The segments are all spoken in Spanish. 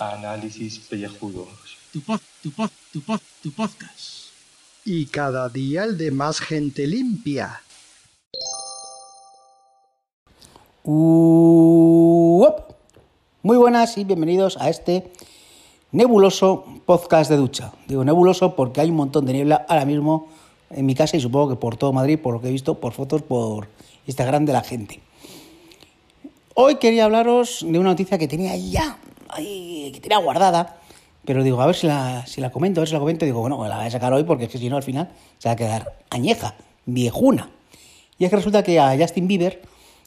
Análisis pellejudos. Tu pod, tu pod, tu pod, tu podcast. Y cada día el de más gente limpia. Uop. Muy buenas y bienvenidos a este nebuloso podcast de ducha. Digo nebuloso porque hay un montón de niebla ahora mismo en mi casa y supongo que por todo Madrid, por lo que he visto, por fotos, por Instagram de la gente. Hoy quería hablaros de una noticia que tenía ya, que tenía guardada, pero digo, a ver si la, si la comento, a ver si la comento, digo, bueno, la voy a sacar hoy porque es que si no al final se va a quedar añeja, viejuna. Y es que resulta que a Justin Bieber,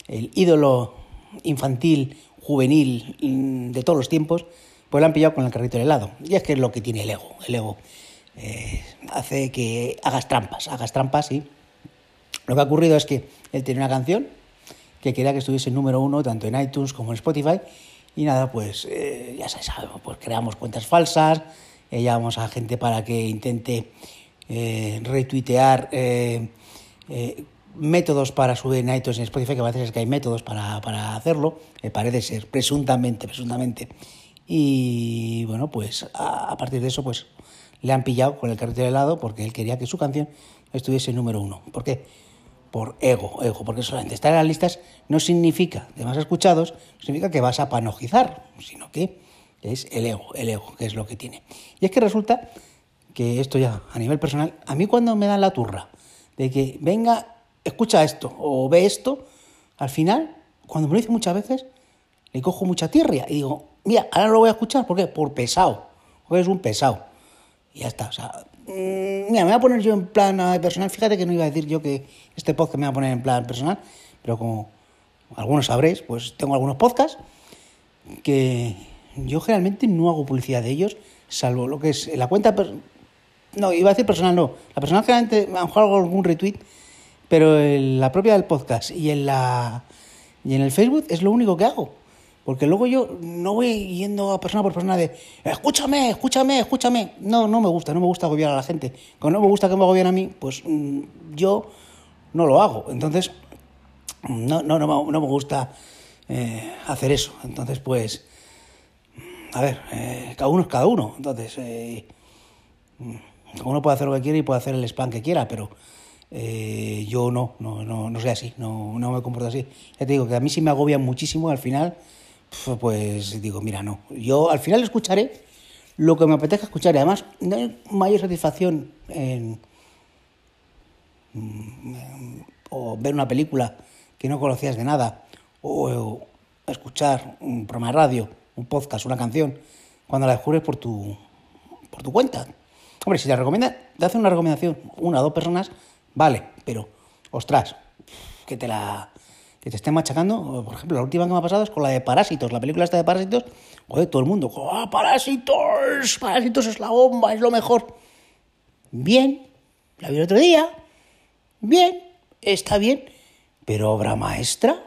el ídolo infantil, juvenil mm, de todos los tiempos, pues la han pillado con el carrito de helado. Y es que es lo que tiene el ego. El ego eh, hace que hagas trampas, hagas trampas y lo que ha ocurrido es que él tiene una canción que quería que estuviese número uno tanto en iTunes como en Spotify y nada, pues eh, ya se sabe, pues creamos cuentas falsas, eh, llamamos a gente para que intente retuitear métodos para subir en iTunes y en Spotify, que parece ser que hay métodos para, para hacerlo, parece ser, presuntamente, presuntamente. Y bueno, pues a partir de eso, pues le han pillado con el carrito de helado porque él quería que su canción estuviese número uno. ¿Por qué? Por ego, ego, porque solamente estar en las listas no significa, de más escuchados, significa que vas a panojizar, sino que es el ego, el ego, que es lo que tiene. Y es que resulta que esto ya a nivel personal, a mí cuando me dan la turra de que venga, escucha esto o ve esto, al final, cuando me lo dice muchas veces, le cojo mucha tirria y digo, mira, ahora lo voy a escuchar, ¿por qué? Por pesado, porque es un pesado. Y ya está, o sea, mmm, mira, me voy a poner yo en plan personal, fíjate que no iba a decir yo que este podcast me voy a poner en plan personal, pero como algunos sabréis, pues tengo algunos podcasts que yo generalmente no hago publicidad de ellos, salvo lo que es la cuenta... No, iba a decir personal, no. La personal generalmente, a lo mejor hago algún retweet, pero la propia del podcast y en, la, y en el Facebook es lo único que hago. Porque luego yo no voy yendo a persona por persona de escúchame, escúchame, escúchame. No, no me gusta, no me gusta agobiar a la gente. Como no me gusta que me agobien a mí, pues mmm, yo no lo hago. Entonces, no, no, no me gusta eh, hacer eso. Entonces, pues, a ver, eh, cada uno es cada uno. Entonces, eh, uno puede hacer lo que quiere y puede hacer el spam que quiera, pero eh, yo no, no, no, no soy así, no, no me comporto así. Ya te digo que a mí sí me agobia muchísimo al final, pues digo, mira, no. Yo al final escucharé lo que me apetezca escuchar y además no hay mayor satisfacción en, en, o ver una película que no conocías de nada o, escuchar un programa de radio, un podcast, una canción, cuando la descubres por tu, por tu cuenta. Hombre, si te recomienda, te hace una recomendación una o dos personas, vale, pero, ostras, que te la que te esté machacando, por ejemplo, la última que me ha pasado es con la de Parásitos, la película esta de Parásitos, joder, todo el mundo, ¡oh, Parásitos! Parásitos es la bomba, es lo mejor. Bien, la vi el otro día, bien, está bien, pero obra maestra.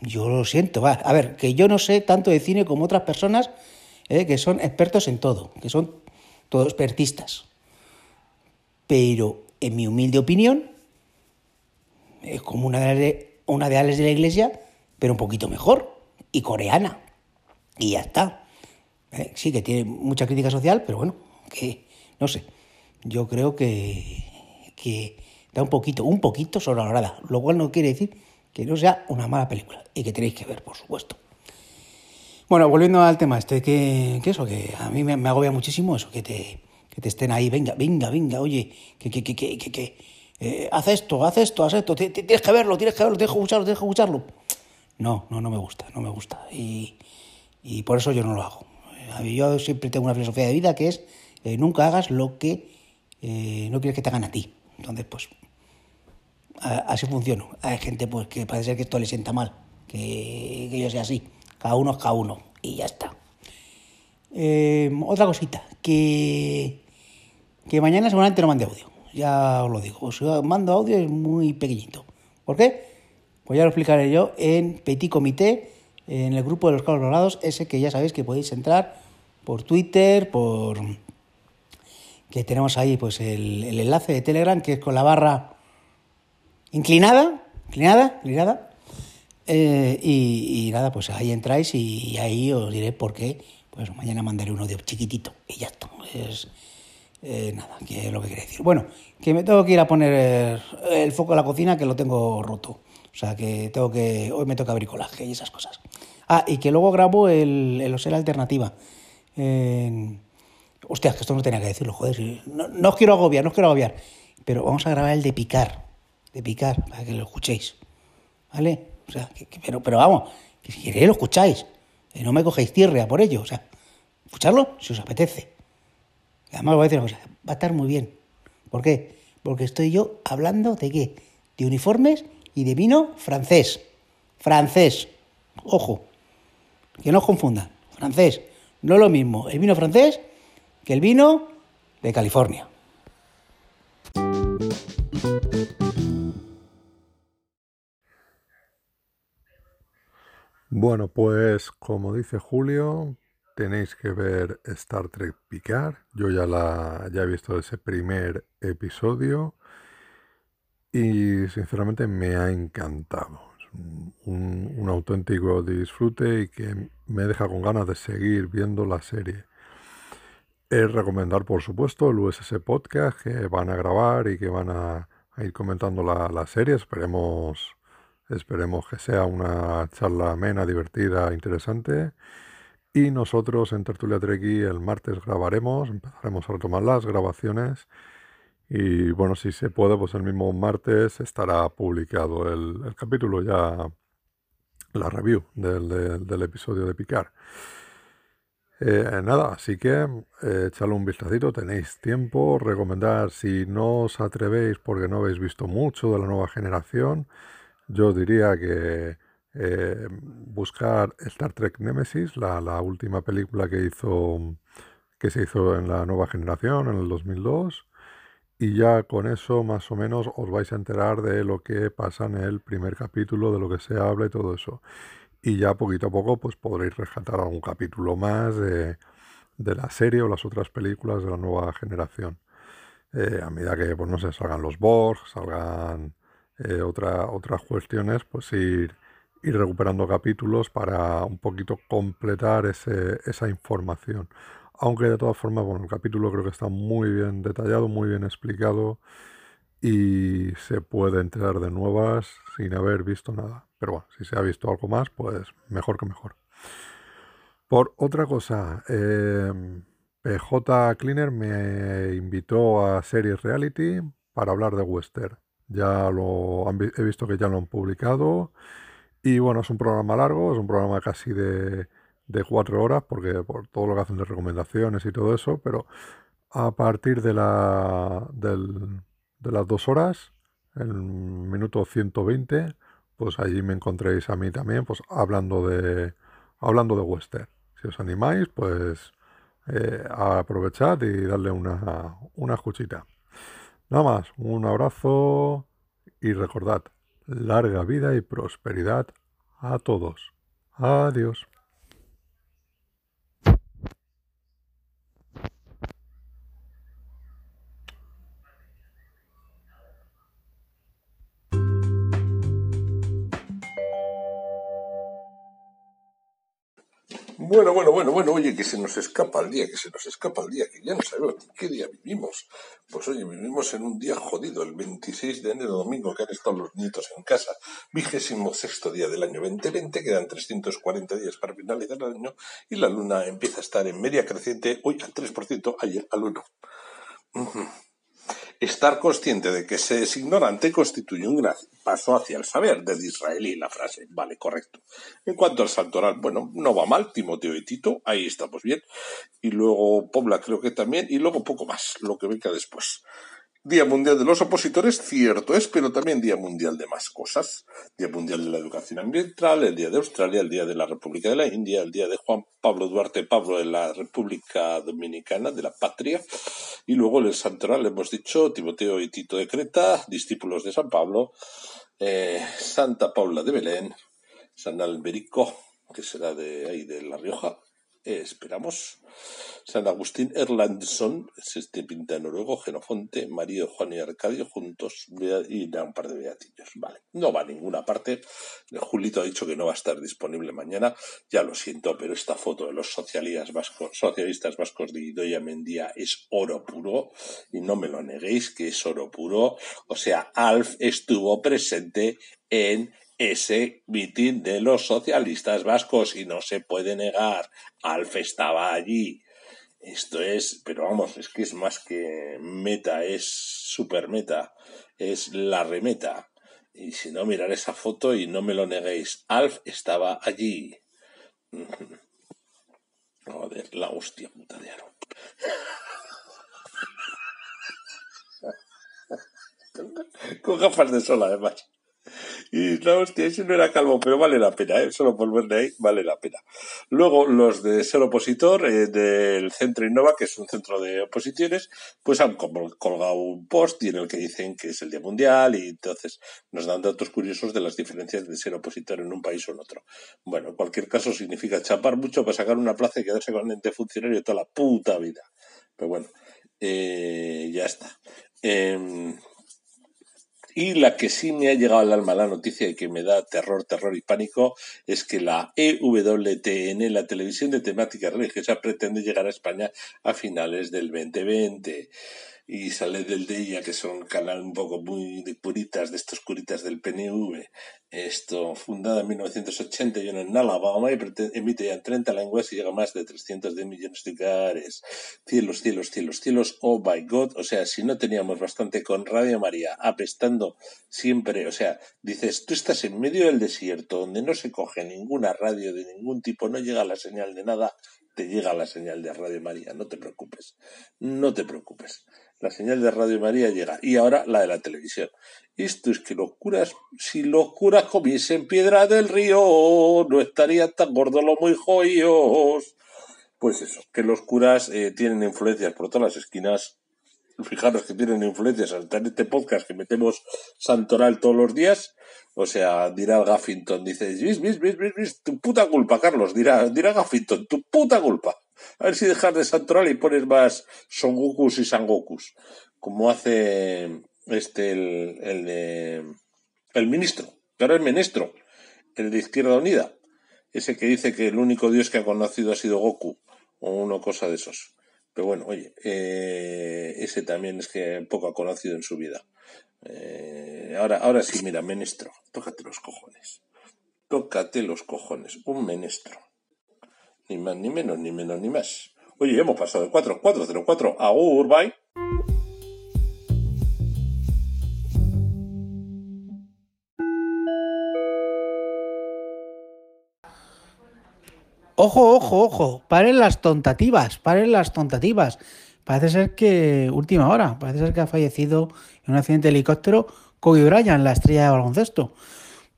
Yo lo siento. A ver, que yo no sé tanto de cine como otras personas eh, que son expertos en todo, que son todos expertistas. Pero, en mi humilde opinión, es como una de, una de Alex de la Iglesia, pero un poquito mejor, y coreana. Y ya está. Eh, sí, que tiene mucha crítica social, pero bueno, que no sé. Yo creo que, que da un poquito, un poquito sobrevalorada, lo cual no quiere decir que no sea una mala película y que tenéis que ver, por supuesto. Bueno, volviendo al tema este, que, que eso, que a mí me, me, agobia muchísimo eso, que te, que te estén ahí, venga, venga, venga, oye, que, que, que, que, que, que eh, haz esto, haz esto, haz esto, tienes que verlo, tienes que verlo, tienes que escucharlo, tienes que escucharlo. No, no, no me gusta, no me gusta. Y, y por eso yo no lo hago. Yo siempre tengo una filosofía de vida que es eh, nunca hagas lo que eh, no quieres que te hagan a ti. Entonces, pues, así funciono. Hay gente pues que parece que esto le sienta mal, que, que yo sea así. Cada uno es cada uno y ya está. Eh, otra cosita, que, que mañana seguramente no mande audio. Ya os lo digo. Os mando audio es muy pequeñito. ¿Por qué? Pues ya lo explicaré yo en Petit Comité, en el grupo de los cabos dorados, ese que ya sabéis que podéis entrar por Twitter, por que tenemos ahí pues el, el enlace de Telegram, que es con la barra inclinada, inclinada, inclinada. Eh, y, nada, pues ahí entráis y ahí os diré por qué. Pues mañana mandaré uno de chiquitito y ya está. Es, eh, nada, que es lo que quiere decir. Bueno, que me tengo que ir a poner el, foco a la cocina que lo tengo roto. O sea que tengo que. Hoy me toca bricolaje y esas cosas. Ah, y que luego grabo el, el Osel Alternativa. Eh, que esto no tenía que decirlo, joder. No, no os quiero agobiar, no os quiero agobiar. Pero vamos a grabar el de picar. De picar, para que lo escuchéis. ¿Vale? O sea, pero, pero vamos, que si queréis lo escucháis. No me cogéis tierra por ello. O sea, escucharlo si os apetece. Además voy a decir una cosa, va a estar muy bien. ¿Por qué? Porque estoy yo hablando de qué? De uniformes y de vino francés. Francés. Ojo, que no os confundan. Francés. No es lo mismo el vino francés que el vino de California. Bueno, pues como dice Julio, tenéis que ver Star Trek Picard. Yo ya la ya he visto ese primer episodio y sinceramente me ha encantado. Es un, auténtico disfrute y que me deja con ganas de seguir viendo la serie. Es recomendar, por supuesto, el USS Podcast que van a grabar y que van a, a ir comentando la, la serie. Esperemos, esperemos que sea una charla amena, divertida, interesante. Y nosotros en Tertulia Treki el martes grabaremos, empezaremos a retomar las grabaciones. Y bueno, si se puede, pues el mismo martes estará publicado el, capítulo ya, la review del, episodio de Picard. Eh, nada, así que eh, echadle un vistacito, tenéis tiempo, recomendar si no os atrevéis porque no habéis visto mucho de la nueva generación, yo diría que eh, buscar Star Trek Nemesis, la, la última película que hizo, que se hizo en la nueva generación, en el 2002, y ya con eso más o menos os vais a enterar de lo que pasa en el primer capítulo, de lo que se habla y todo eso. Y ya poquito a poco pues podréis rescatar algún capítulo más de, de la serie o las otras películas de la nueva generación. Eh, a medida que, pues no sé, salgan los Borg, salgan eh, otra- otras cuestiones, pues ir, ir recuperando capítulos para un poquito completar ese- esa información. Aunque de todas formas, bueno, el capítulo creo que está muy bien detallado, muy bien explicado y se puede enterar de nuevas sin haber visto nada. Pero bueno, si se ha visto algo más, pues mejor que mejor. Por otra cosa, eh, PJ Cleaner me invitó a Series Reality para hablar de Western. Ya lo han he visto que ya lo han publicado. Y bueno, es un programa largo, es un programa casi de, de cuatro horas, porque por todo lo que hacen de recomendaciones y todo eso, pero a partir de la, del- de las dos horas, el minuto 120, pues allí me encontréis a mí también, pues hablando de, hablando de western. Si os animáis, pues eh, aprovechad y darle una, una escuchita. Nada más, un abrazo y recordad, larga vida y prosperidad a todos. Adiós. Bueno, bueno, bueno, bueno, oye, que se nos escapa el día, que se nos escapa el día, que ya no sabemos qué día vivimos. Pues oye, vivimos en un día jodido, el 26 de enero, domingo, que han estado los nietos en casa. Vigésimo sexto día del año 2020, quedan 340 días para finalizar el año y la luna empieza a estar en media creciente, hoy al 3%, ayer al 1%. Estar consciente de que se es ignorante constituye un gran paso hacia el saber, de Disraeli la frase. Vale, correcto. En cuanto al salto oral, bueno, no va mal, Timoteo y Tito, ahí estamos bien. Y luego Pobla creo que también, y luego poco más, lo que venga después. Día Mundial de los Opositores, cierto es, pero también Día Mundial de más cosas. Día Mundial de la Educación Ambiental, el Día de Australia, el Día de la República de la India, el Día de Juan Pablo Duarte Pablo de la República Dominicana, de la Patria. Y luego en el Santoral hemos dicho Timoteo y Tito de Creta, discípulos de San Pablo, eh, Santa Paula de Belén, San Alberico, que será de ahí de La Rioja, esperamos. San Agustín Erlandsson es este pinta noruego, Genofonte, marido Juan y Arcadio juntos y da un par de beatillos. Vale, no va a ninguna parte. Julito ha dicho que no va a estar disponible mañana. Ya lo siento, pero esta foto de los socialistas vascos, socialistas vascos de Idoia Mendía es oro puro y no me lo neguéis que es oro puro. O sea, Alf estuvo presente en ese mitin de los socialistas vascos y no se puede negar. Alf estaba allí. Esto es, pero vamos, es que es más que meta, es super meta, es la remeta. Y si no, mirar esa foto y no me lo neguéis. Alf estaba allí. Joder, la hostia puta de Aro. Con gafas de sol, además. Y la hostia, ese no era calvo, pero vale la pena, ¿eh? solo por verle ahí, vale la pena. Luego, los de ser opositor eh, del Centro Innova, que es un centro de oposiciones, pues han colgado un post en el que dicen que es el Día Mundial y entonces nos dan datos curiosos de las diferencias de ser opositor en un país o en otro. Bueno, en cualquier caso significa chapar mucho para sacar una plaza y quedarse con el ente funcionario toda la puta vida. Pero bueno, eh, ya está. Eh, y la que sí me ha llegado al alma la noticia y que me da terror, terror y pánico es que la EWTN, la televisión de temática religiosa, pretende llegar a España a finales del 2020 y sale del de ella, que son canal un poco muy de puritas, de estos curitas del PNV. Esto, fundada en 1981 en Alabama y emite ya en 30 lenguas y llega a más de 310 millones de hogares. Cielos, cielos, cielos, cielos, oh my god. O sea, si no teníamos bastante con Radio María apestando siempre, o sea, dices, tú estás en medio del desierto donde no se coge ninguna radio de ningún tipo, no llega la señal de nada, te llega la señal de Radio María, no te preocupes, no te preocupes la señal de Radio María llega. Y ahora la de la televisión. Esto es que los curas, si los curas comiesen piedra del río, no estarían tan gordos los muy joyos. Pues eso, que los curas eh, tienen influencias por todas las esquinas. Fijaros que tienen influencias en este podcast que metemos santoral todos los días. O sea, dirá Gaffington, dice, vis, vis, vis, vis, tu puta culpa, Carlos, dirá, dirá Gaffington, tu puta culpa. A ver si dejas de Santoral y pones más Son Gokus y Sangokus. Como hace este, el, el de. El ministro, claro, el ministro, el de Izquierda Unida. Ese que dice que el único dios que ha conocido ha sido Goku. O una cosa de esos. Pero bueno, oye, eh, ese también es que poco ha conocido en su vida. Eh, ahora, ahora sí, mira, menestro, tócate los cojones. Tócate los cojones, un menestro. Ni más, ni menos, ni menos, ni más. Oye, hemos pasado de 4, 4, 0, 4. Ojo, ojo, ojo. Paren las tontativas, paren las tontativas. Parece ser que, última hora, parece ser que ha fallecido en un accidente de helicóptero Kobe Bryant, la estrella de baloncesto.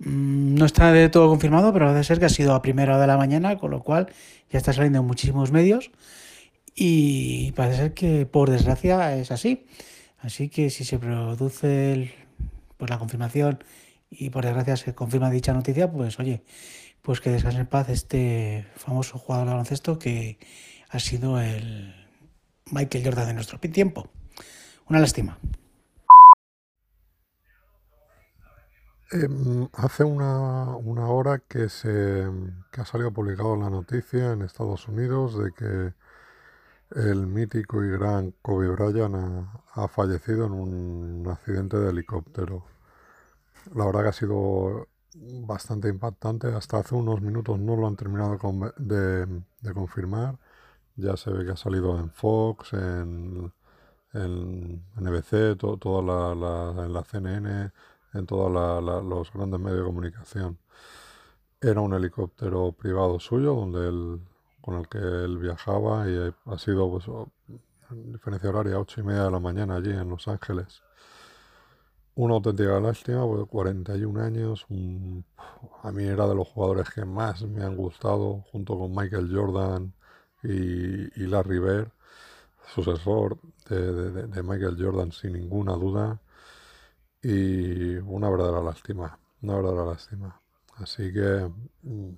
Mm, no está de todo confirmado, pero parece ser que ha sido a primera hora de la mañana, con lo cual ya está saliendo en muchísimos medios. Y parece ser que, por desgracia, es así. Así que si se produce pues, la confirmación y por desgracia se confirma dicha noticia, pues oye, pues que descanse en paz este famoso jugador de baloncesto que ha sido el Michael Jordan de nuestro tiempo. Una lástima. Em, hace una, una hora que, se, que ha salido publicado la noticia en Estados Unidos de que el mítico y gran Kobe Bryant ha, fallecido en un accidente de helicóptero. La verdad que ha sido bastante impactante. Hasta hace unos minutos no lo han terminado de, de confirmar. Ya se ve que ha salido en Fox, en, en NBC, toda la, en la CNN, en todos los grandes medios de comunicación. Era un helicóptero privado suyo donde él, con el que él viajaba y ha sido, pues, en diferencia horaria, ocho y media de la mañana allí en Los Ángeles. Una auténtica lástima, porque 41 años, a mí era de los jugadores que más me han gustado, junto con Michael Jordan y, Larry Bird, sucesor de Michael Jordan sin ninguna duda y una verdadera lástima, una verdadera lástima. Así que mm,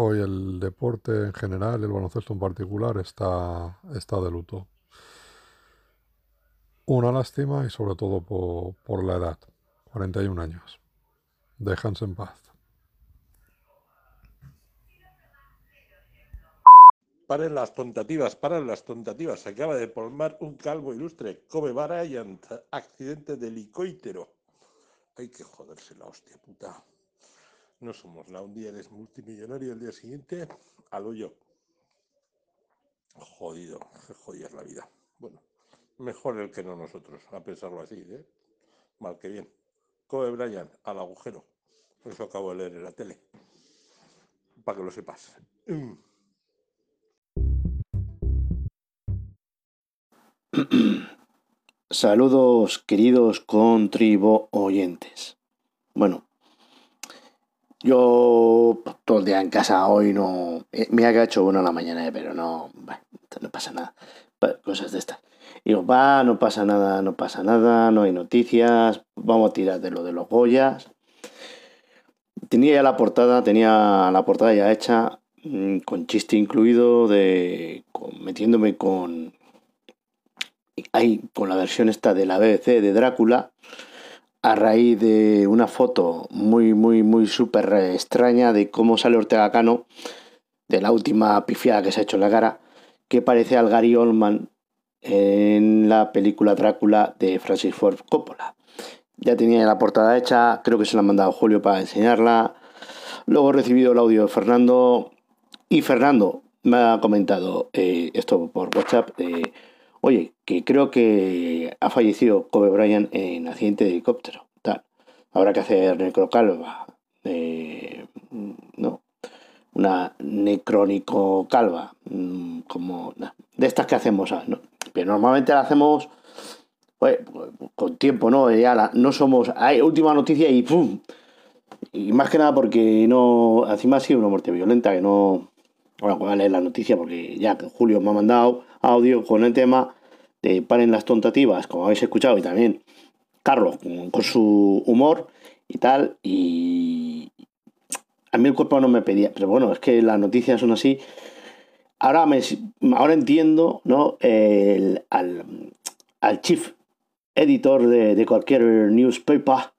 Hoy el deporte en general, el baloncesto en particular, está, está de luto. Una lástima y sobre todo por, por la edad, 41 años. Déjanse en paz. Paren las tontativas, paren las tontativas. Se acaba de palmar un calvo ilustre. Kobe Bryant, accidente de helicóptero. Hay que joderse la hostia puta. No somos la un día eres multimillonario, el día siguiente a lo yo. Jodido, jodida la vida. Bueno, mejor el que no nosotros, a pensarlo así, ¿eh? Mal que bien. Kobe Bryant, al agujero. Eso acabo de leer en la tele. Para que lo sepas. Mm. Saludos queridos contribo oyentes. Bueno, yo todo el día en casa hoy no... eh, Me ha hecho bueno la mañana, eh, pero no... no pasa nada. Cosas de estas. Digo, va, no pasa nada, no pasa nada, no hay noticias, vamos a tirar de lo de los Goyas. Tenía ya la portada, tenía la portada ya hecha, mm, con chiste incluido, de metiéndome con, ahí con la versión esta de la BBC de Drácula a raíz de una foto muy muy muy súper extraña de cómo sale Ortega Cano de la última pifiada que se ha hecho en la cara que parece al Gary Oldman en la película Drácula de Francis Ford Coppola ya tenía la portada hecha creo que se la ha mandado Julio para enseñarla luego he recibido el audio de Fernando y Fernando me ha comentado eh, esto por WhatsApp de Oye, que creo que ha fallecido Kobe Bryant en accidente de helicóptero. Tal. Habrá que hacer necrocalva. eh, ¿No? Una necrónico calva. mm, Como de estas que hacemos. ¿no? Normalmente la hacemos oye, con tiempo, ¿no? Ya la- no somos. Hay última noticia y ¡pum! Y más que nada porque no. Encima ha sido una muerte violenta que no. Voy a leer la noticia porque ya Julio me ha mandado audio con el tema de paren las tontativas, como habéis escuchado, y también Carlos con su humor y tal. Y a mí el cuerpo no me pedía, pero bueno, es que las noticias son así. Ahora, me, ahora entiendo ¿no? El- al, al chief editor de, de cualquier newspaper,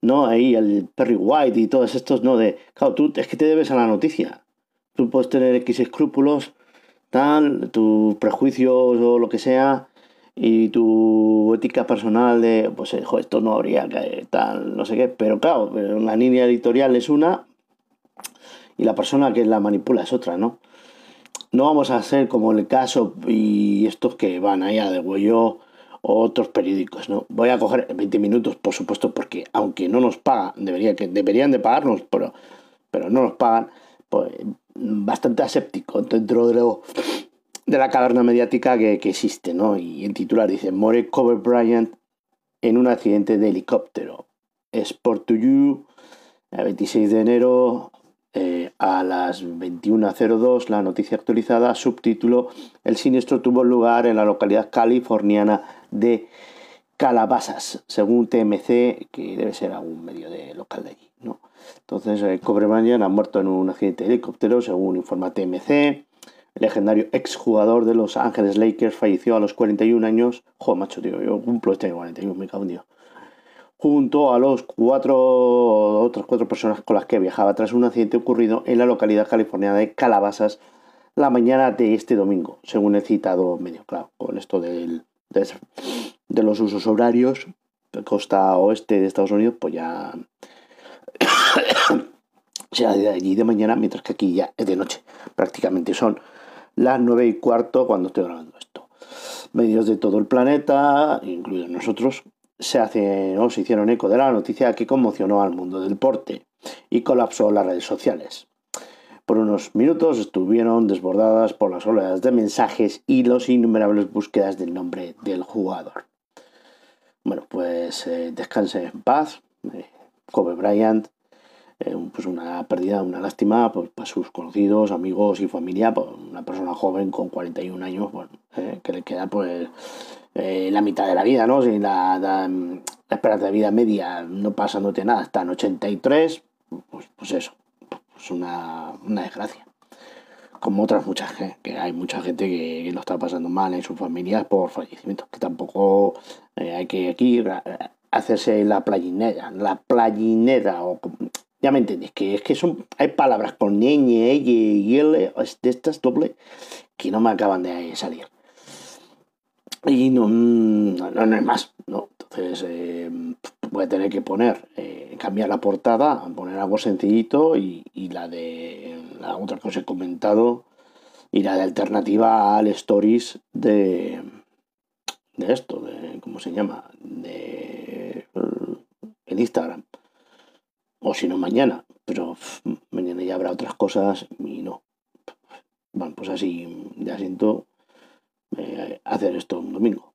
¿no? Ahí el Perry White y todos estos, ¿no? De, claro, tú es que te debes a la noticia. Tú puedes tener X escrúpulos, tal, tus prejuicios o lo que sea, y tu ética personal de, pues, eh, jo, esto no habría que tal, no sé qué, pero claro, la línea editorial es una y la persona que la manipula es otra, ¿no? No vamos a ser como el caso y estos que van allá de huello o otros periódicos, ¿no? Voy a coger 20 minutos, por supuesto, porque aunque no nos pagan, debería que, deberían de pagarnos, pero, pero no nos pagan, pues bastante aséptico dentro de, lo, de la caverna mediática que, que existe, ¿no? Y el titular dice, More Kobe Bryant en un accidente de helicóptero. Sport to You, el 26 de enero eh, a las 21.02, la noticia actualizada, subtítulo, el siniestro tuvo lugar en la localidad californiana de Calabasas, según TMC, que debe ser algún medio de local de allí, ¿no? Entonces, eh, Bryant ha muerto en un accidente de helicóptero, según informa TMC. El legendario exjugador de Los Ángeles Lakers falleció a los 41 años. Joder, macho, tío, yo cumplo este año 41, me cago en Dios. Junto a los cuatro otras cuatro personas con las que viajaba tras un accidente ocurrido en la localidad californiana de Calabasas la mañana de este domingo, según el citado medio. Claro, con esto de, de los usos horarios, costa oeste de Estados Unidos, pues ya será de allí de mañana, mientras que aquí ya es de noche. Prácticamente son las nueve y cuarto cuando estoy grabando esto. Medios de todo el planeta, incluidos nosotros, se se hicieron eco de la noticia que conmocionó al mundo del deporte y colapsó las redes sociales. Por unos minutos estuvieron desbordadas por las oleadas de mensajes y los innumerables búsquedas del nombre del jugador. Bueno, pues eh, descanse en paz, eh, Kobe Bryant, eh, pues una pérdida, una lástima pues, para sus conocidos, amigos y familia, pues, una persona joven con 41 años, bueno, eh, que le queda pues eh, la mitad de la vida, ¿no? Si la, esperanza de vida media no pasándote nada, está en 83, pues, pues eso, es una, una desgracia. Como otras muchas gente, que hay mucha gente que, que lo está pasando mal en sus familias por fallecimientos, que tampoco eh, hay que aquí hacerse la playinera, la playinera, o ya me entendéis, que es que son, hay palabras con ñ, y, y l, de estas doble, que no me acaban de salir. Y no, mm, no, no, no es más, ¿no? Entonces eh, voy a tener que poner, eh, cambiar la portada, poner algo sencillito y, y la de la otra que os he comentado y la de alternativa al stories de, de esto, de, ¿cómo se llama? De el Instagram. O si no, mañana. Pero mañana ya habrá otras cosas y no. Bueno, pues así ya siento eh, hacer esto un domingo.